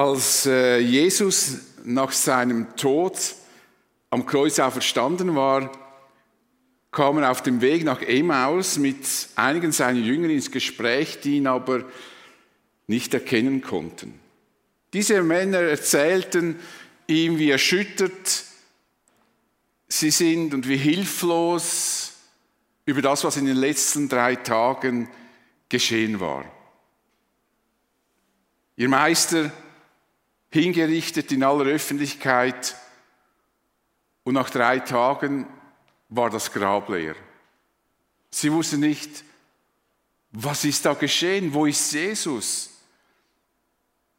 Als äh, Jesus nach seinem Tod am Kreuz auferstanden war, kam er auf dem Weg nach Emmaus mit einigen seiner Jünger ins Gespräch, die ihn aber nicht erkennen konnten. Diese Männer erzählten ihm, wie erschüttert sie sind und wie hilflos über das, was in den letzten drei Tagen geschehen war. Ihr Meister hingerichtet in aller Öffentlichkeit und nach drei Tagen war das Grab leer. Sie wussten nicht, was ist da geschehen, wo ist Jesus?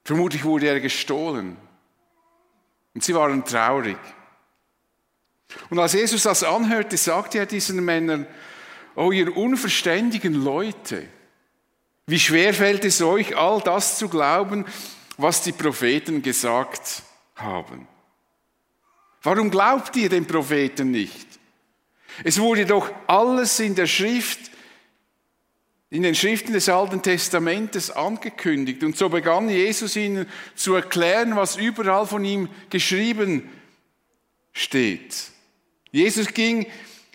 Vermutlich wurde er gestohlen. Und sie waren traurig. Und als Jesus das anhörte, sagte er diesen Männern, oh ihr unverständigen Leute, wie schwer fällt es euch, all das zu glauben, was die Propheten gesagt haben? Warum glaubt ihr den Propheten nicht? Es wurde doch alles in der Schrift, in den Schriften des Alten Testamentes angekündigt. Und so begann Jesus ihnen zu erklären, was überall von ihm geschrieben steht. Jesus ging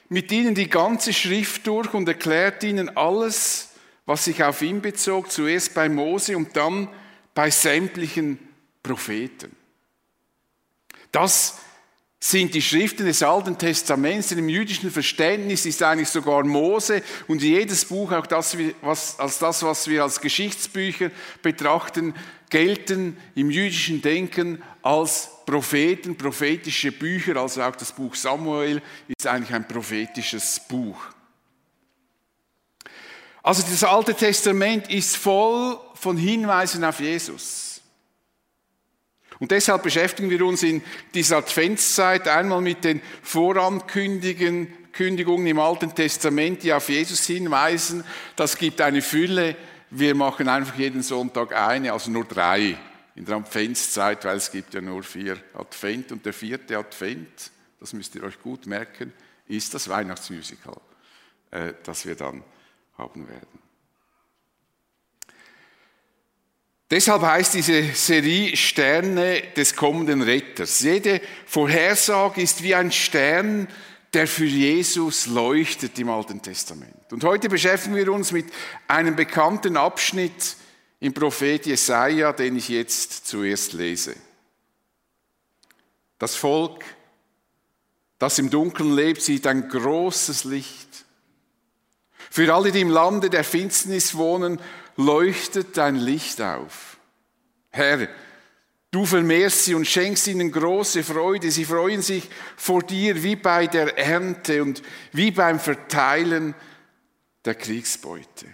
mit ihnen die ganze Schrift durch und erklärte ihnen alles, was sich auf ihn bezog, zuerst bei Mose und dann bei sämtlichen Propheten. Das sind die Schriften des Alten Testaments. Im jüdischen Verständnis ist eigentlich sogar Mose und jedes Buch, auch das, was, als das, was wir als Geschichtsbücher betrachten, gelten im jüdischen Denken als Propheten, prophetische Bücher. Also auch das Buch Samuel ist eigentlich ein prophetisches Buch. Also das Alte Testament ist voll von Hinweisen auf Jesus. Und deshalb beschäftigen wir uns in dieser Adventszeit einmal mit den Vorankündigungen im Alten Testament, die auf Jesus hinweisen. Das gibt eine Fülle. Wir machen einfach jeden Sonntag eine, also nur drei in der Adventszeit, weil es gibt ja nur vier Advent. Und der vierte Advent, das müsst ihr euch gut merken, ist das Weihnachtsmusical, äh, das wir dann haben werden. Deshalb heißt diese Serie Sterne des kommenden Retters. Jede Vorhersage ist wie ein Stern, der für Jesus leuchtet im Alten Testament. Und heute beschäftigen wir uns mit einem bekannten Abschnitt im Prophet Jesaja, den ich jetzt zuerst lese. Das Volk, das im Dunkeln lebt, sieht ein großes Licht. Für alle, die im Lande der Finsternis wohnen, leuchtet dein Licht auf. Herr, du vermehrst sie und schenkst ihnen große Freude. Sie freuen sich vor dir wie bei der Ernte und wie beim Verteilen der Kriegsbeute.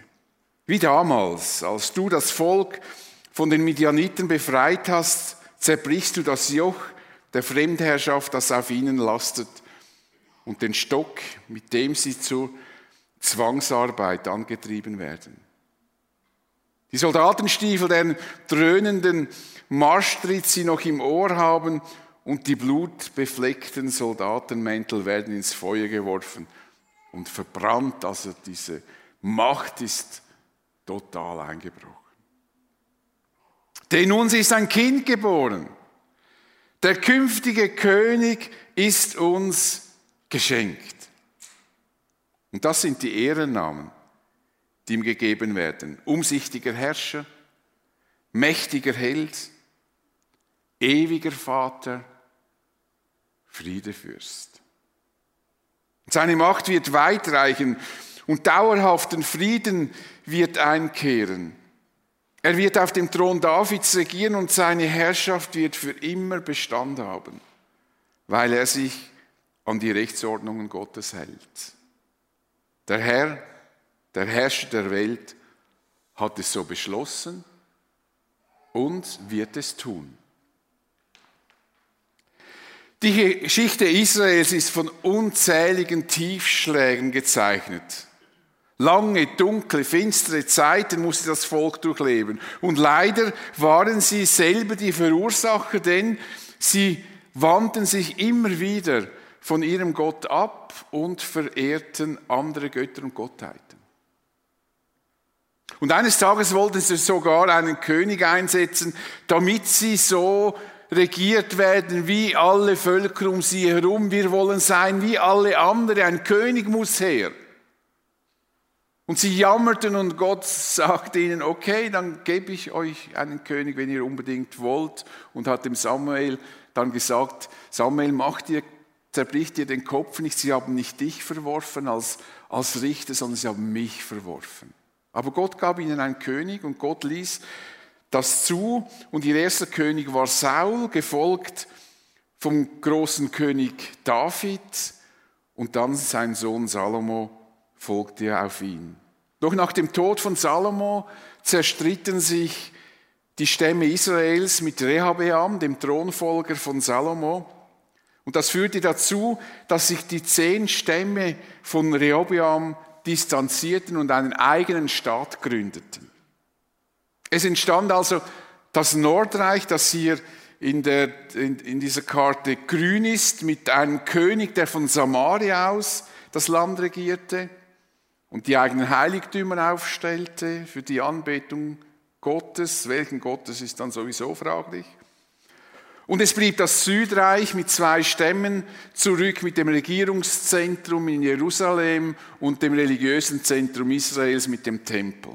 Wie damals, als du das Volk von den Midianiten befreit hast, zerbrichst du das Joch der Fremdherrschaft, das auf ihnen lastet, und den Stock, mit dem sie zur Zwangsarbeit angetrieben werden. Die Soldatenstiefel, deren dröhnenden Marschtritt sie noch im Ohr haben und die blutbefleckten Soldatenmäntel werden ins Feuer geworfen und verbrannt. Also diese Macht ist total eingebrochen. Denn uns ist ein Kind geboren. Der künftige König ist uns geschenkt. Und das sind die Ehrennamen, die ihm gegeben werden. Umsichtiger Herrscher, mächtiger Held, ewiger Vater, Friedefürst. Seine Macht wird weitreichen und dauerhaften Frieden wird einkehren. Er wird auf dem Thron Davids regieren und seine Herrschaft wird für immer Bestand haben, weil er sich an die Rechtsordnungen Gottes hält. Der Herr, der Herrscher der Welt, hat es so beschlossen und wird es tun. Die Geschichte Israels ist von unzähligen Tiefschlägen gezeichnet. Lange, dunkle, finstere Zeiten musste das Volk durchleben. Und leider waren sie selber die Verursacher, denn sie wandten sich immer wieder von ihrem Gott ab und verehrten andere Götter und Gottheiten. Und eines Tages wollten sie sogar einen König einsetzen, damit sie so regiert werden wie alle Völker um sie herum. Wir wollen sein wie alle anderen. Ein König muss her. Und sie jammerten und Gott sagte ihnen, okay, dann gebe ich euch einen König, wenn ihr unbedingt wollt. Und hat dem Samuel dann gesagt, Samuel, macht ihr, zerbricht ihr den Kopf nicht. Sie haben nicht dich verworfen als, als Richter, sondern sie haben mich verworfen. Aber Gott gab ihnen einen König und Gott ließ das zu. Und ihr erster König war Saul, gefolgt vom großen König David. Und dann sein Sohn Salomo folgte auf ihn. Doch nach dem Tod von Salomo zerstritten sich die Stämme Israels mit Rehabeam, dem Thronfolger von Salomo. Und das führte dazu, dass sich die zehn Stämme von Rehobeam distanzierten und einen eigenen Staat gründeten. Es entstand also das Nordreich, das hier in, der, in, in dieser Karte grün ist, mit einem König, der von Samaria aus das Land regierte und die eigenen Heiligtümer aufstellte für die Anbetung Gottes. Welchen Gottes ist dann sowieso fraglich. Und es blieb das Südreich mit zwei Stämmen zurück mit dem Regierungszentrum in Jerusalem und dem religiösen Zentrum Israels mit dem Tempel.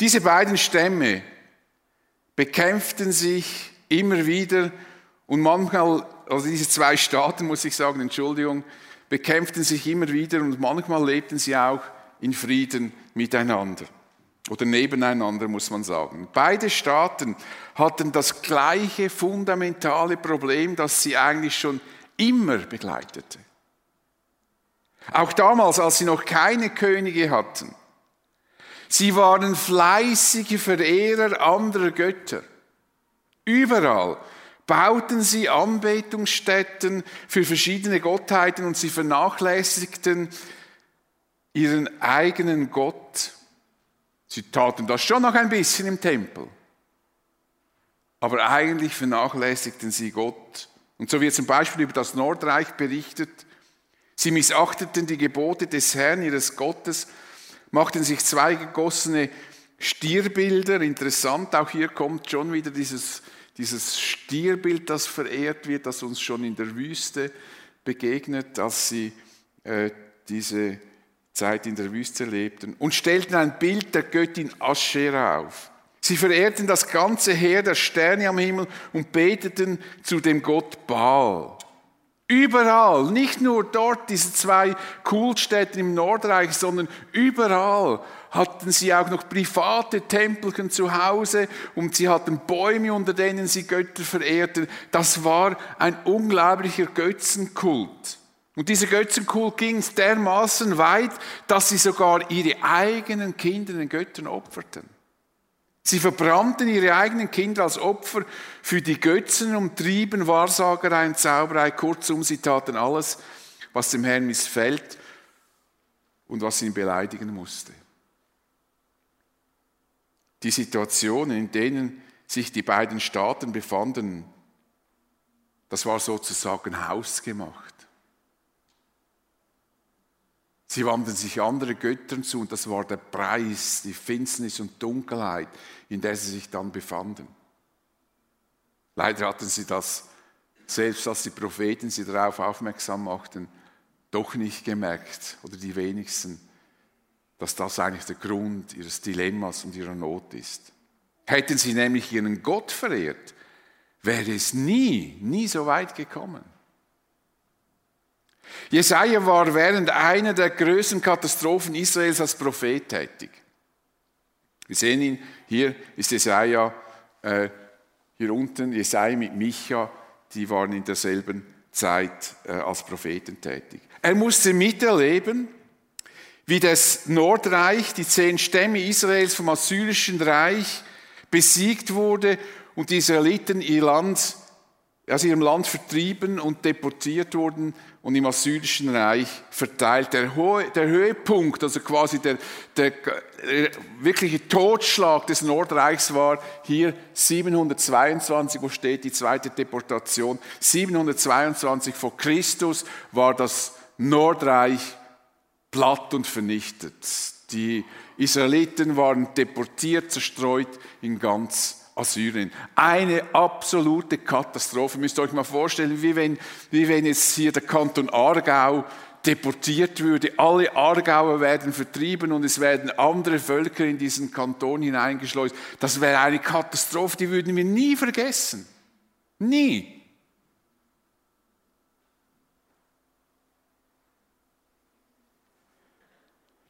Diese beiden Stämme bekämpften sich immer wieder und manchmal, also diese zwei Staaten muss ich sagen, Entschuldigung, bekämpften sich immer wieder und manchmal lebten sie auch in Frieden miteinander oder nebeneinander, muss man sagen. Beide Staaten hatten das gleiche fundamentale Problem, das sie eigentlich schon immer begleitete. Auch damals, als sie noch keine Könige hatten. Sie waren fleißige Verehrer anderer Götter. Überall bauten sie Anbetungsstätten für verschiedene Gottheiten und sie vernachlässigten ihren eigenen Gott Sie taten das schon noch ein bisschen im Tempel. Aber eigentlich vernachlässigten sie Gott. Und so wird zum Beispiel über das Nordreich berichtet. Sie missachteten die Gebote des Herrn, ihres Gottes, machten sich zwei gegossene Stierbilder. Interessant, auch hier kommt schon wieder dieses, dieses Stierbild, das verehrt wird, das uns schon in der Wüste begegnet, als sie äh, diese Zeit in der Wüste lebten und stellten ein Bild der Göttin Aschera auf. Sie verehrten das ganze Heer der Sterne am Himmel und beteten zu dem Gott Baal. Überall, nicht nur dort, diese zwei Kultstätten im Nordreich, sondern überall hatten sie auch noch private Tempelchen zu Hause und sie hatten Bäume, unter denen sie Götter verehrten. Das war ein unglaublicher Götzenkult. Und dieser Götzenkult ging dermaßen weit, dass sie sogar ihre eigenen Kinder den Göttern opferten. Sie verbrannten ihre eigenen Kinder als Opfer für die Götzen und trieben Wahrsagerei und Zauberei. Kurzum, sie taten alles, was dem Herrn missfällt und was ihn beleidigen musste. Die Situationen, in denen sich die beiden Staaten befanden, das war sozusagen hausgemacht. Sie wandten sich andere Göttern zu und das war der Preis, die Finsternis und Dunkelheit, in der sie sich dann befanden. Leider hatten sie das, selbst als die Propheten sie darauf aufmerksam machten, doch nicht gemerkt, oder die wenigsten, dass das eigentlich der Grund ihres Dilemmas und ihrer Not ist. Hätten sie nämlich ihren Gott verehrt, wäre es nie, nie so weit gekommen. Jesaja war während einer der größten Katastrophen Israels als Prophet tätig. Wir sehen ihn, hier ist Jesaja, äh, hier unten, Jesaja mit Micha, die waren in derselben Zeit äh, als Propheten tätig. Er musste miterleben, wie das Nordreich, die zehn Stämme Israels vom Assyrischen Reich besiegt wurde und die Israeliten ihr Land, aus ihrem Land vertrieben und deportiert wurden und im Assyrischen Reich verteilt. Der, Ho der Höhepunkt, also quasi der, der, der, wirkliche Totschlag des Nordreichs war hier 722, wo steht die zweite platt und vernichtet. Die Israeliten waren deportiert, zerstreut in ganz Assyrien. Eine absolute Katastrophe. Ihr müsst euch mal vorstellen, wie wenn, wie wenn jetzt hier der Kanton Aargau deportiert würde. Alle Aargauer werden vertrieben und es werden andere Völker in diesen Kanton hineingeschleust. Das wäre eine Katastrophe, die würden wir nie vergessen. Nie.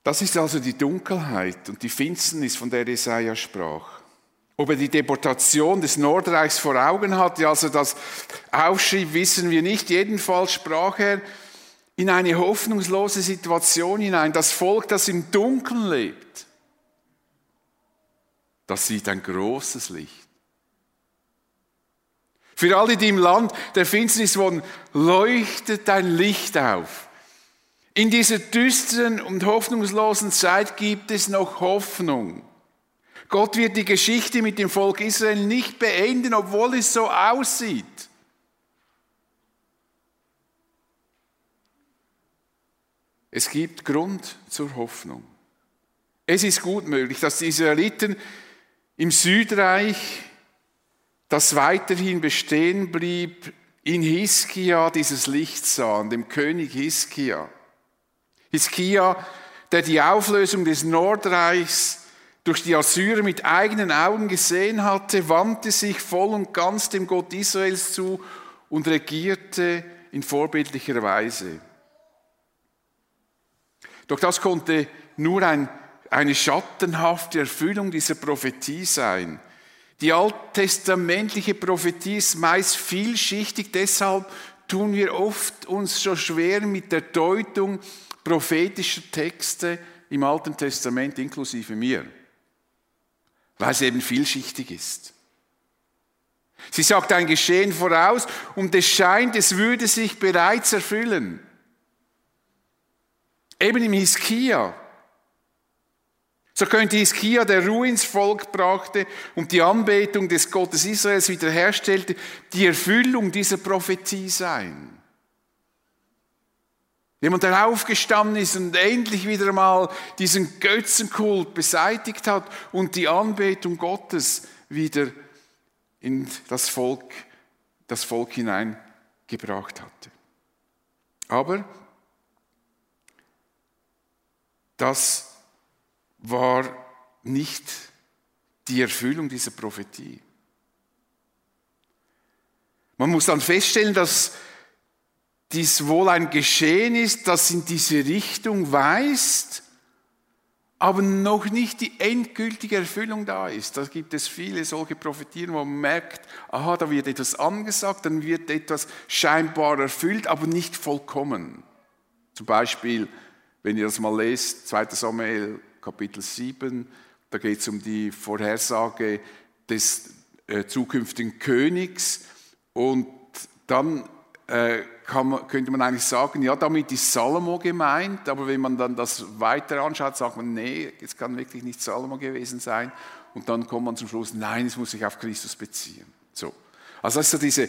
Das ist also die Dunkelheit und die Finsternis, von der Jesaja sprach. Ob er die Deportation des Nordreichs vor Augen hatte, also das aufschrieb, wissen wir nicht. Jedenfalls sprach er in eine hoffnungslose Situation hinein. Das Volk, das im Dunkeln lebt, das sieht ein großes Licht. Für alle, die im Land der Finsternis wohnen, leuchtet ein Licht auf. In dieser düsteren und hoffnungslosen Zeit gibt es noch Hoffnung. Gott wird die Geschichte mit dem Volk Israel nicht beenden, obwohl es so aussieht. Es gibt Grund zur Hoffnung. Es ist gut möglich, dass die Israeliten im Südreich, das weiterhin bestehen blieb, in Hiskia dieses Licht sahen, dem König Hiskia. Hiskia, der die Auflösung des Nordreichs durch die Assyrer mit eigenen Augen gesehen hatte, wandte sich voll und ganz dem Gott Israels zu und regierte in vorbildlicher Weise. Doch das konnte nur ein, eine schattenhafte Erfüllung dieser Prophetie sein. Die alttestamentliche Prophetie ist meist vielschichtig, deshalb tun wir oft uns so schwer mit der Deutung prophetischer Texte im Alten Testament, inklusive mir, weil es eben vielschichtig ist. Sie sagt ein Geschehen voraus und es scheint, es würde sich bereits erfüllen. Eben im Hiskia. So könnte Hiskia, der Ruhe ins Volk brachte und die Anbetung des Gottes Israels wiederherstellte, die Erfüllung dieser Prophetie sein. Jemand, der aufgestanden ist und endlich wieder mal diesen Götzenkult beseitigt hat und die Anbetung Gottes wieder in das Volk, das Volk hineingebracht hatte. Aber das war nicht die Erfüllung dieser Prophetie. Man muss dann feststellen, dass dies wohl ein Geschehen ist, das in diese Richtung weist, aber noch nicht die endgültige Erfüllung da ist. Da gibt es viele solche Prophetien, wo man merkt, aha, da wird etwas angesagt, dann wird etwas scheinbar erfüllt, aber nicht vollkommen. Zum Beispiel, wenn ihr das mal lest, 2. Samuel Kapitel 7, da geht es um die Vorhersage des äh, zukünftigen Königs und dann äh, man, könnte man eigentlich sagen, ja, damit ist Salomo gemeint, aber wenn man dann das weiter anschaut, sagt man, nee, es kann wirklich nicht Salomo gewesen sein. Und dann kommt man zum Schluss, nein, es muss sich auf Christus beziehen. So. Also das ist so diese,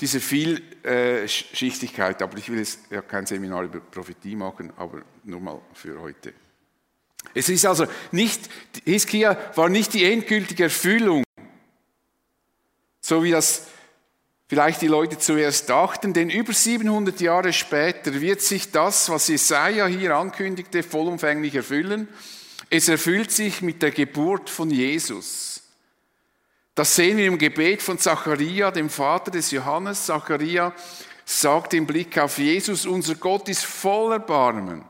diese Vielschichtigkeit, aber ich will jetzt ja kein Seminar über Prophetie machen, aber nur mal für heute. Es ist also nicht, Hiskia war nicht die endgültige Erfüllung, so wie das vielleicht die Leute zuerst dachten, denn über 700 Jahre später wird sich das, was Jesaja hier ankündigte, vollumfänglich erfüllen. Es erfüllt sich mit der Geburt von Jesus. Das sehen wir im Gebet von Zacharia, dem Vater des Johannes. Zacharia sagt im Blick auf Jesus, unser Gott ist voller Barmen.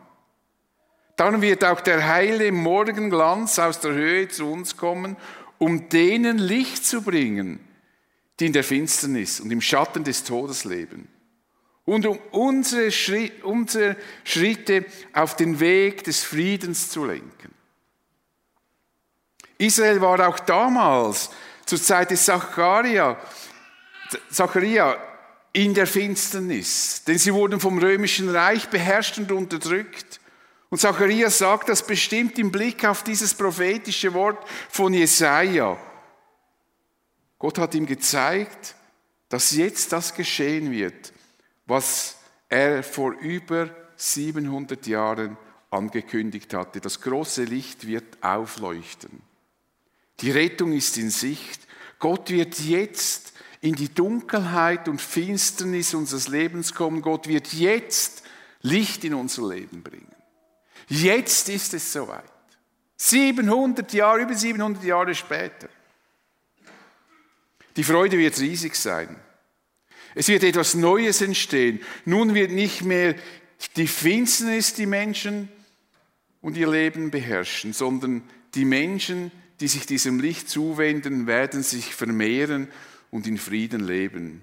Dann wird auch der heile Morgenglanz aus der Höhe zu uns kommen, um denen Licht zu bringen, die in der Finsternis und im Schatten des Todes leben. Und um unsere, Schritte auf den Weg des Friedens zu lenken. Israel war auch damals, zur Zeit des Zacharia, Zacharia in der Finsternis, denn sie wurden vom römischen Reich beherrscht und unterdrückt. Und Zacharias sagt das bestimmt im Blick auf dieses prophetische Wort von Jesaja. Gott hat ihm gezeigt, dass jetzt das geschehen wird, was er vor über 700 Jahren angekündigt hatte. Das große Licht wird aufleuchten. Die Rettung ist in Sicht. Gott wird jetzt in die Dunkelheit und Finsternis unseres Lebens kommen. Gott wird jetzt Licht in unser Leben bringen. Jetzt ist es soweit. 700 Jahre, über 700 Jahre später. Die Freude wird riesig sein. Es wird etwas Neues entstehen. Nun wird nicht mehr die Finsternis die Menschen und ihr Leben beherrschen, sondern die Menschen, die sich diesem Licht zuwenden, werden sich vermehren und in Frieden leben.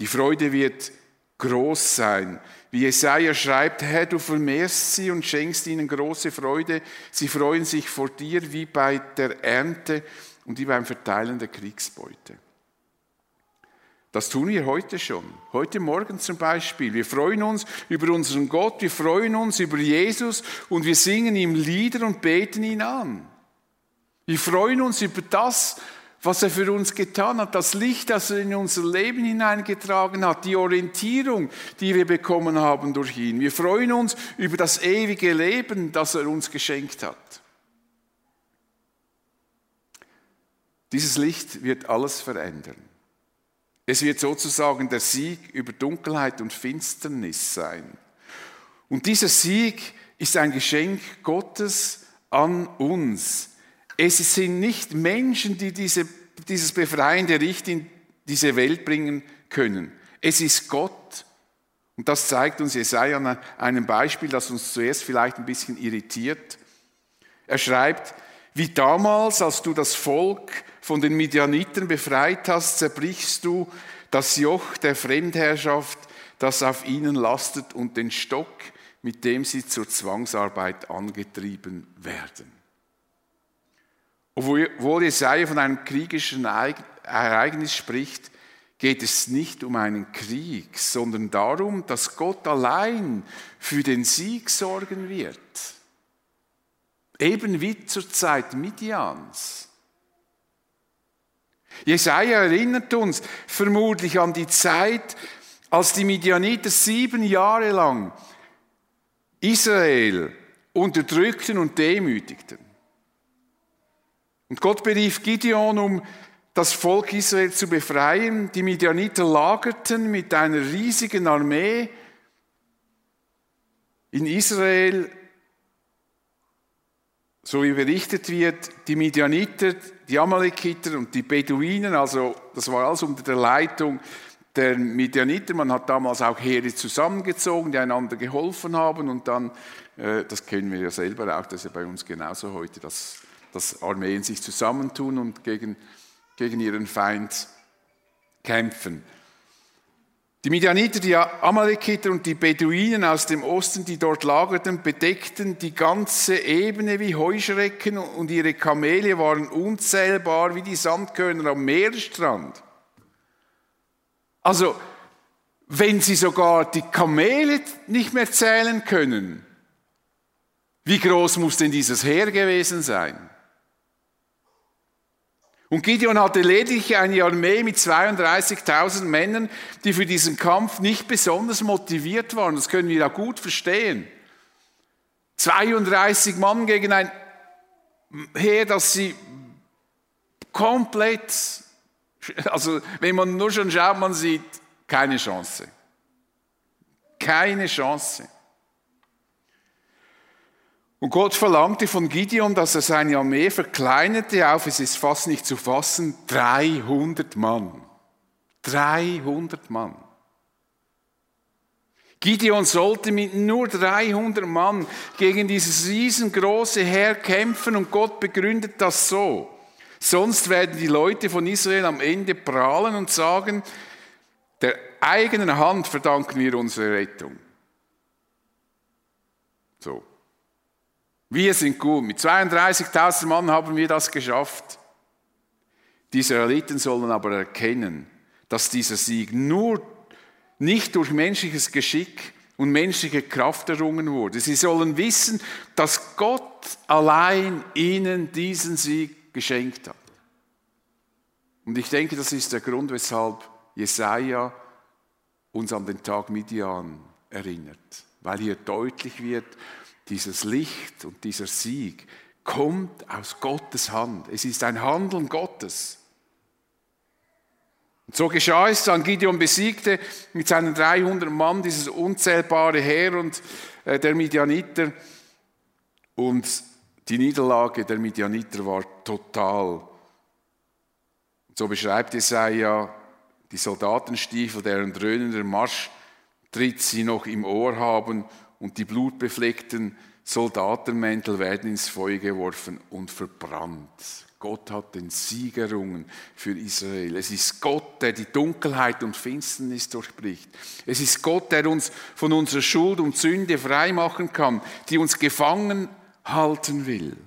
Die Freude wird groß sein. Wie Jesaja schreibt, Herr, du vermehrst sie und schenkst ihnen große Freude. Sie freuen sich vor dir wie bei der Ernte und wie beim Verteilen der Kriegsbeute. Das tun wir heute schon. Heute Morgen zum Beispiel. Wir freuen uns über unseren Gott, wir freuen uns über Jesus und wir singen ihm Lieder und beten ihn an. Wir freuen uns über das, was er für uns getan hat, das Licht, das er in unser Leben hineingetragen hat, die Orientierung, die wir bekommen haben durch ihn. Wir freuen uns über das ewige Leben, das er uns geschenkt hat. Dieses Licht wird alles verändern. Es wird sozusagen der Sieg über Dunkelheit und Finsternis sein. Und dieser Sieg ist ein Geschenk Gottes an uns. Es sind nicht Menschen, die diese, dieses befreiende Licht in diese Welt bringen können. Es ist Gott. Und das zeigt uns Jesaja an einem Beispiel, das uns zuerst vielleicht ein bisschen irritiert. Er schreibt, wie damals, als du das Volk von den Midianiten befreit hast, zerbrichst du das Joch der Fremdherrschaft, das auf ihnen lastet, und den Stock, mit dem sie zur Zwangsarbeit angetrieben werden. Obwohl Jesaja von einem kriegischen Ereignis spricht, geht es nicht um einen Krieg, sondern darum, dass Gott allein für den Sieg sorgen wird. Eben wie zur Zeit Midians. Jesaja erinnert uns vermutlich an die Zeit, als die Midianiter sieben Jahre lang Israel unterdrückten und demütigten. Und Gott berief Gideon, um das Volk Israel zu befreien. Die Midianiter lagerten mit einer riesigen Armee in Israel so wie berichtet wird, die Midianiter, die Amalekiter und die Beduinen, also das war alles unter der Leitung der Midianiter. Man hat damals auch Heere zusammengezogen, die einander geholfen haben und dann, äh, das kennen wir ja selber auch, das ist ja bei uns genauso heute, dass, dass Armeen sich zusammentun und gegen, gegen ihren Feind kämpfen. Die Midianiter, die Amalekiter und die Beduinen aus dem Osten, die dort lagerten, bedeckten die ganze Ebene wie Heuschrecken und ihre Kamele waren unzählbar wie die Sandkörner am Meeresstrand. Also, wenn sie sogar die Kamele nicht mehr zählen können, wie groß muss denn dieses Heer gewesen sein? Und Gideon hatte lediglich eine Armee mit 32.000 Männern, die für diesen Kampf nicht besonders motiviert waren. Das können wir auch gut verstehen. 32 Mann gegen ein Heer, das sie komplett, also wenn man nur schon schaut, man sieht keine Chance. Keine Chance. Und Gott verlangte von Gideon, dass er seine Armee verkleinerte auf, es ist fast nicht zu fassen, 300 Mann. 300 Mann. Gideon sollte mit nur 300 Mann gegen dieses riesengroße Heer kämpfen und Gott begründet das so. Sonst werden die Leute von Israel am Ende prahlen und sagen, der eigenen Hand verdanken wir unsere Rettung. So. Wir sind gut. Mit 32.000 Mann haben wir das geschafft. Die Israeliten sollen aber erkennen, dass dieser Sieg nur nicht durch menschliches Geschick und menschliche Kraft errungen wurde. Sie sollen wissen, dass Gott allein ihnen diesen Sieg geschenkt hat. Und ich denke, das ist der Grund, weshalb Jesaja uns an den Tag Midian erinnert, weil hier deutlich wird, dieses Licht und dieser Sieg kommt aus Gottes Hand. Es ist ein Handeln Gottes. Und so geschah es dann. Gideon besiegte mit seinen 300 Mann dieses unzählbare Heer und äh, der Midianiter. Und die Niederlage der Midianiter war total. So beschreibt Jesaja die Soldatenstiefel, deren dröhnender Marschtritt sie noch im Ohr haben und die blutbefleckten Soldatenmäntel werden ins Feuer geworfen und verbrannt. Gott hat den Sieg errungen für Israel. Es ist Gott, der die Dunkelheit und Finsternis durchbricht. Es ist Gott, der uns von unserer Schuld und Sünde freimachen kann, die uns gefangen halten will.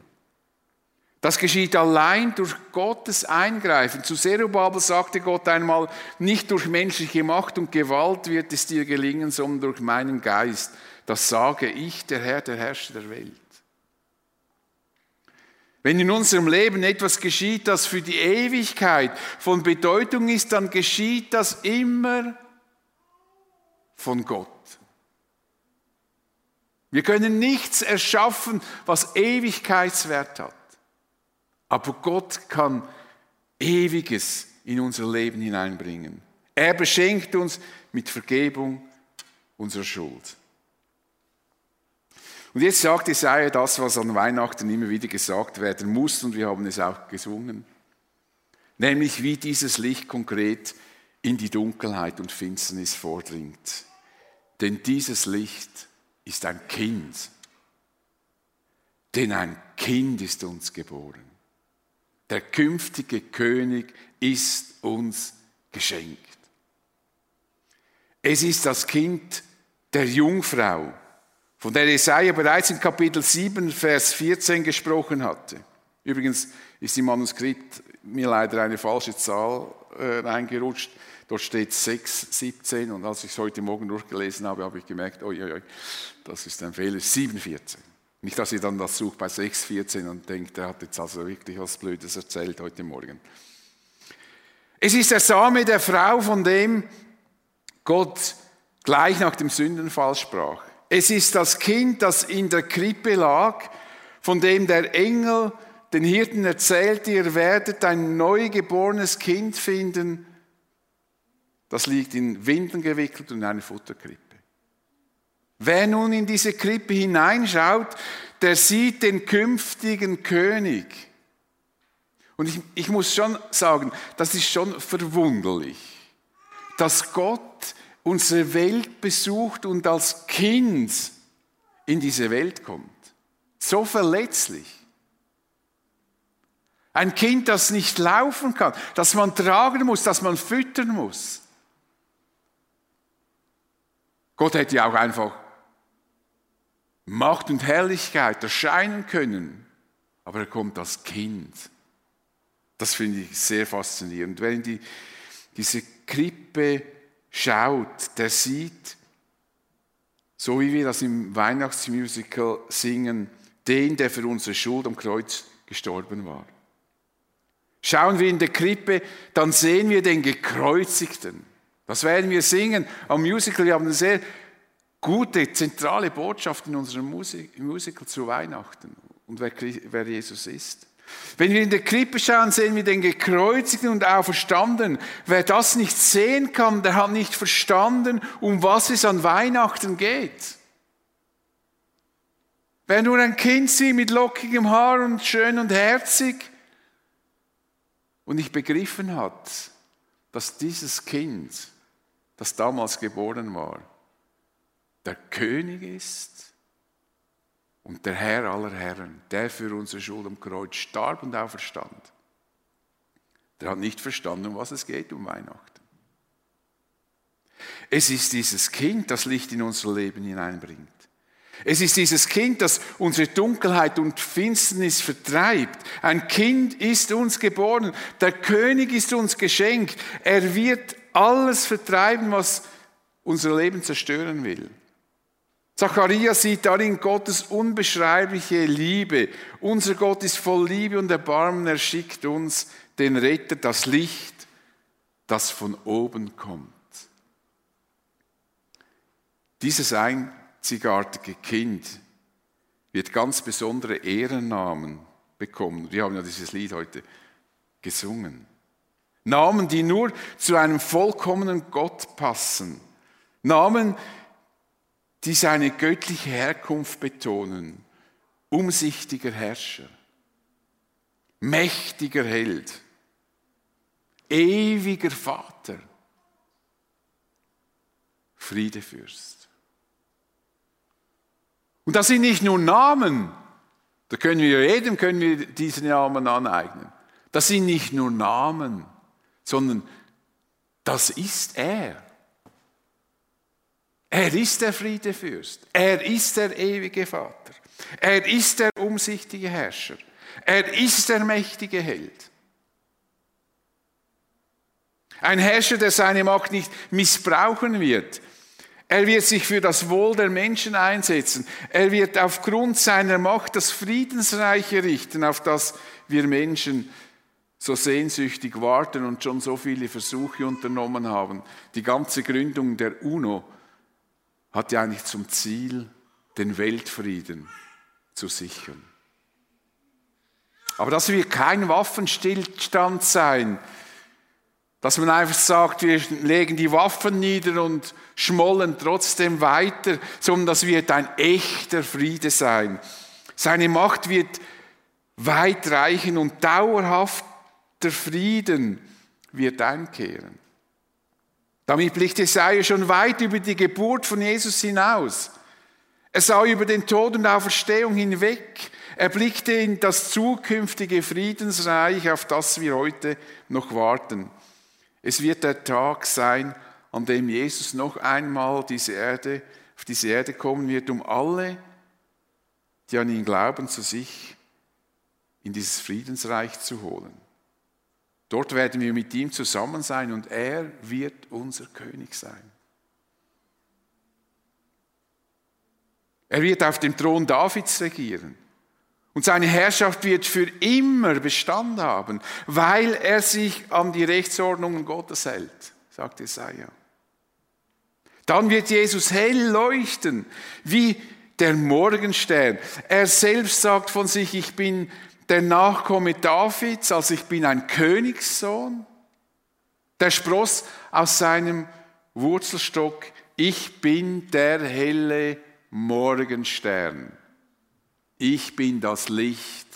Das geschieht allein durch Gottes Eingreifen. Zu Zerubabel sagte Gott einmal, nicht durch menschliche Macht und Gewalt wird es dir gelingen, sondern durch meinen Geist. Das sage ich, der Herr, der Herrscher der Welt. Wenn in unserem Leben etwas geschieht, das für die Ewigkeit von Bedeutung ist, dann geschieht das immer von Gott. Wir können nichts erschaffen, was Ewigkeitswert hat. Aber Gott kann Ewiges in unser Leben hineinbringen. Er beschenkt uns mit Vergebung unserer Schuld. Und jetzt sagt Jesaja das, was an Weihnachten immer wieder gesagt werden muss, und wir haben es auch gesungen, nämlich wie dieses Licht konkret in die Dunkelheit und Finsternis vordringt. Denn dieses Licht ist ein Kind, denn ein Kind ist uns geboren. Der künftige König ist uns geschenkt. Es ist das Kind der Jungfrau, von der Jesaja bereits in Kapitel 7, Vers 14 gesprochen hatte. Übrigens ist im Manuskript mir leider eine falsche Zahl äh, reingerutscht. Dort steht 6, 17 und als ich es heute Morgen durchgelesen habe, habe ich gemerkt, oi, oi, oi, das ist ein Fehler, 7, 14. Nicht, dass ihr dann das sucht bei 6, 14 und denkt, er hat jetzt also wirklich was Blödes erzählt heute Morgen. Es ist der Same der Frau, von dem Gott gleich nach dem Sündenfall sprach. Es ist das Kind, das in der Krippe lag, von dem der Engel den Hirten erzählte, ihr werdet ein neugeborenes Kind finden, das liegt in Windeln gewickelt und in einer Futterkrippe. Wer nun in diese Krippe hineinschaut, der sieht den künftigen König. Und ich, ich muss schon sagen, das ist schon verwunderlich, dass Gott unsere Welt besucht und als Kind in diese Welt kommt. So verletzlich. Ein Kind, das nicht laufen kann, das man tragen muss, das man füttern muss. Gott hätte ja auch einfach Macht und Herrlichkeit erscheinen können, aber er kommt als Kind. Das finde ich sehr faszinierend. Wer in die, diese Krippe schaut, der sieht, so wie wir das im Weihnachtsmusical singen, den, der für unsere Schuld am Kreuz gestorben war. Schauen wir in der Krippe, dann sehen wir den Gekreuzigten. Das werden wir singen am Musical. Wir haben eine sehr gute, zentrale Botschaft in unserem Musical zu Weihnachten und wer, wer Jesus ist. Wenn wir in der Krippe schauen, sehen wir den gekreuzigten und auferstanden. Wer das nicht sehen kann, der hat nicht verstanden, um was es an Weihnachten geht. Wer nur ein Kind sieht mit lockigem Haar und schön und herzig und nicht begriffen hat, dass dieses Kind, das damals geboren war, der König ist, und der Herr aller Herren, der für unsere Schuld am Kreuz starb und auferstand, der hat nicht verstanden, um was es geht um Weihnachten. Es ist dieses Kind, das Licht in unser Leben hineinbringt. Es ist dieses Kind, das unsere Dunkelheit und Finsternis vertreibt. Ein Kind ist uns geboren. Der König ist uns geschenkt. Er wird alles vertreiben, was unser Leben zerstören will. Zacharias sieht darin Gottes unbeschreibliche Liebe. Unser Gott ist voll Liebe und Erbarmen. Er schickt uns den Retter, das Licht, das von oben kommt. Dieses einzigartige Kind wird ganz besondere Ehrennamen bekommen. Wir haben ja dieses Lied heute gesungen. Namen, die nur zu einem vollkommenen Gott passen. Namen, die seine göttliche Herkunft betonen. Umsichtiger Herrscher, mächtiger Held, ewiger Vater, Friedefürst. Und das sind nicht nur Namen, da können wir jedem können wir diesen Namen aneignen. Das sind nicht nur Namen, sondern das ist er. Er ist der Friedefürst. Er ist der ewige Vater. Er ist der umsichtige Herrscher. Er ist der mächtige Held. Ein Herrscher, der seine Macht nicht missbrauchen wird. Er wird sich für das Wohl der Menschen einsetzen. Er wird aufgrund seiner Macht das Friedensreich errichten, auf das wir Menschen so sehnsüchtig warten und schon so viele Versuche unternommen haben. Die ganze Gründung der UNO hat ja eigentlich zum Ziel, den Weltfrieden zu sichern. Aber das wird kein Waffenstillstand sein, dass man einfach sagt, wir legen die Waffen nieder und schmollen trotzdem weiter, sondern das wird ein echter Friede sein. Seine Macht wird weit reichen und dauerhafter Frieden wird einkehren. Damit blickt Jesaja schon weit über die Geburt von Jesus hinaus. Er sah über den Tod und Auferstehung hinweg. Er blickte in das zukünftige Friedensreich, auf das wir heute noch warten. Es wird der Tag sein, an dem Jesus noch einmal diese Erde, auf diese Erde kommen wird, um alle, die an ihn glauben, zu sich in dieses Friedensreich zu holen. Dort werden wir mit ihm zusammen sein und er wird unser König sein. Er wird auf dem Thron Davids regieren. Und seine Herrschaft wird für immer Bestand haben, weil er sich an die Rechtsordnungen Gottes hält, sagt Jesaja. Dann wird Jesus hell leuchten, wie der Morgenstern. Er selbst sagt von sich, ich bin der Nachkomme Davids, also ich bin ein Königssohn. Der spross aus seinem Wurzelstock, ich bin der helle Morgenstern. Ich bin das Licht,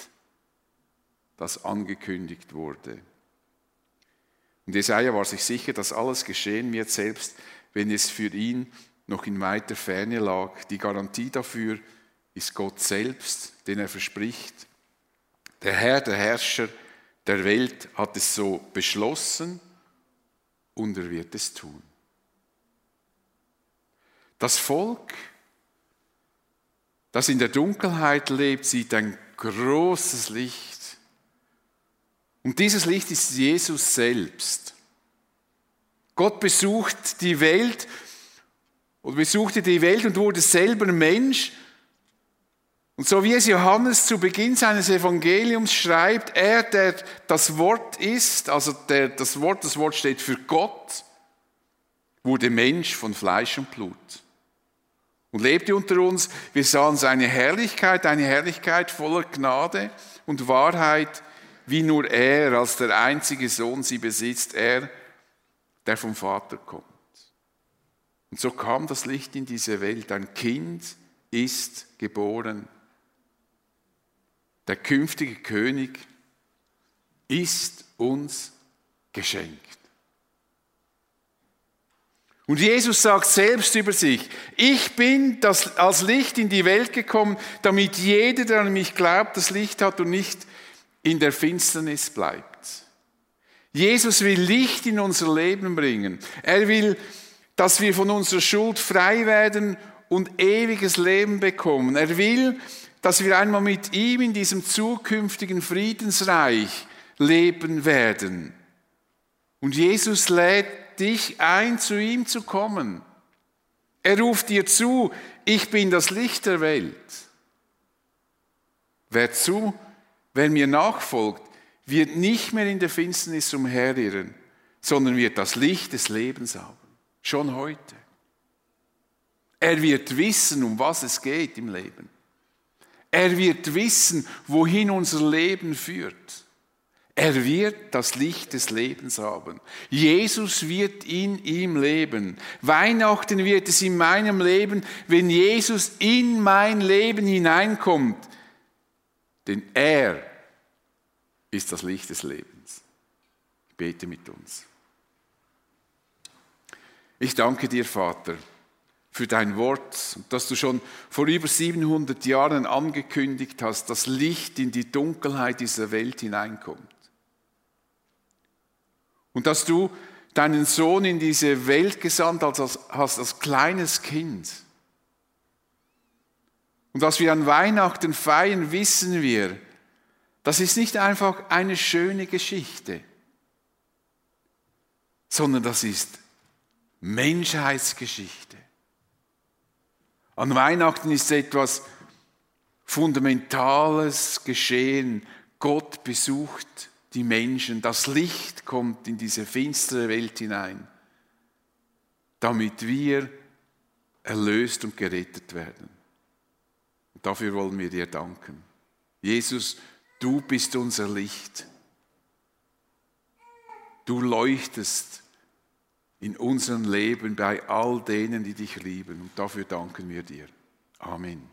das angekündigt wurde. Und Jesaja war sich sicher, dass alles geschehen wird, selbst wenn es für ihn noch in weiter Ferne lag. Die Garantie dafür ist Gott selbst, den er verspricht. Der Herr, der Herrscher der Welt hat es so beschlossen und er wird es tun. Das Volk, das in der Dunkelheit lebt, sieht ein großes Licht. Und dieses Licht ist Jesus selbst. Gott besucht die Welt und besuchte die Welt und wurde selber Mensch und so wie es Johannes zu Beginn seines Evangeliums schreibt, er, der das Wort ist, also der, das Wort, das Wort steht für Gott, wurde Mensch von Fleisch und Blut und lebte unter uns. Wir sahen seine Herrlichkeit, eine Herrlichkeit voller Gnade und Wahrheit, wie nur er als der einzige Sohn sie besitzt, er, der vom Vater kommt. Und so kam das Licht in diese Welt. Ein Kind ist geboren der künftige König, ist uns geschenkt. Und Jesus sagt selbst über sich, ich bin das, als Licht in die Welt gekommen, damit jeder, der an mich glaubt, das Licht hat und nicht in der Finsternis bleibt. Jesus will Licht in unser Leben bringen. Er will, dass wir von unserer Schuld frei werden und ewiges Leben bekommen. Er will, dass wir einmal mit ihm in diesem zukünftigen Friedensreich leben werden. Und Jesus lädt dich ein, zu ihm zu kommen. Er ruft dir zu, ich bin das Licht der Welt. Wer zu, wer mir nachfolgt, wird nicht mehr in der Finsternis umherirren, sondern wird das Licht des Lebens haben. Schon heute. Er wird wissen, um was es geht im Leben. Er wird wissen, wohin unser Leben führt. Er wird das Licht des Lebens haben. Jesus wird in ihm leben. Weihnachten wird es in meinem Leben, wenn Jesus in mein Leben hineinkommt. Denn er ist das Licht des Lebens. Ich bete mit uns. Ich danke dir, Vater, für dein Wort dass du schon vor über 700 Jahren angekündigt hast, dass Licht in die Dunkelheit dieser Welt hineinkommt. Und dass du deinen Sohn in diese Welt gesandt hast als kleines Kind. Und was wir an Weihnachten feiern, wissen wir, das ist nicht einfach eine schöne Geschichte, sondern das ist Menschheitsgeschichte. An Weihnachten ist etwas Fundamentales geschehen. Gott besucht die Menschen. Das Licht kommt in diese finstere Welt hinein, damit wir erlöst und gerettet werden. Und dafür wollen wir dir danken. Jesus, du bist unser Licht. Du leuchtest in unserem Leben bei all denen, die dich lieben. Und dafür danken wir dir. Amen.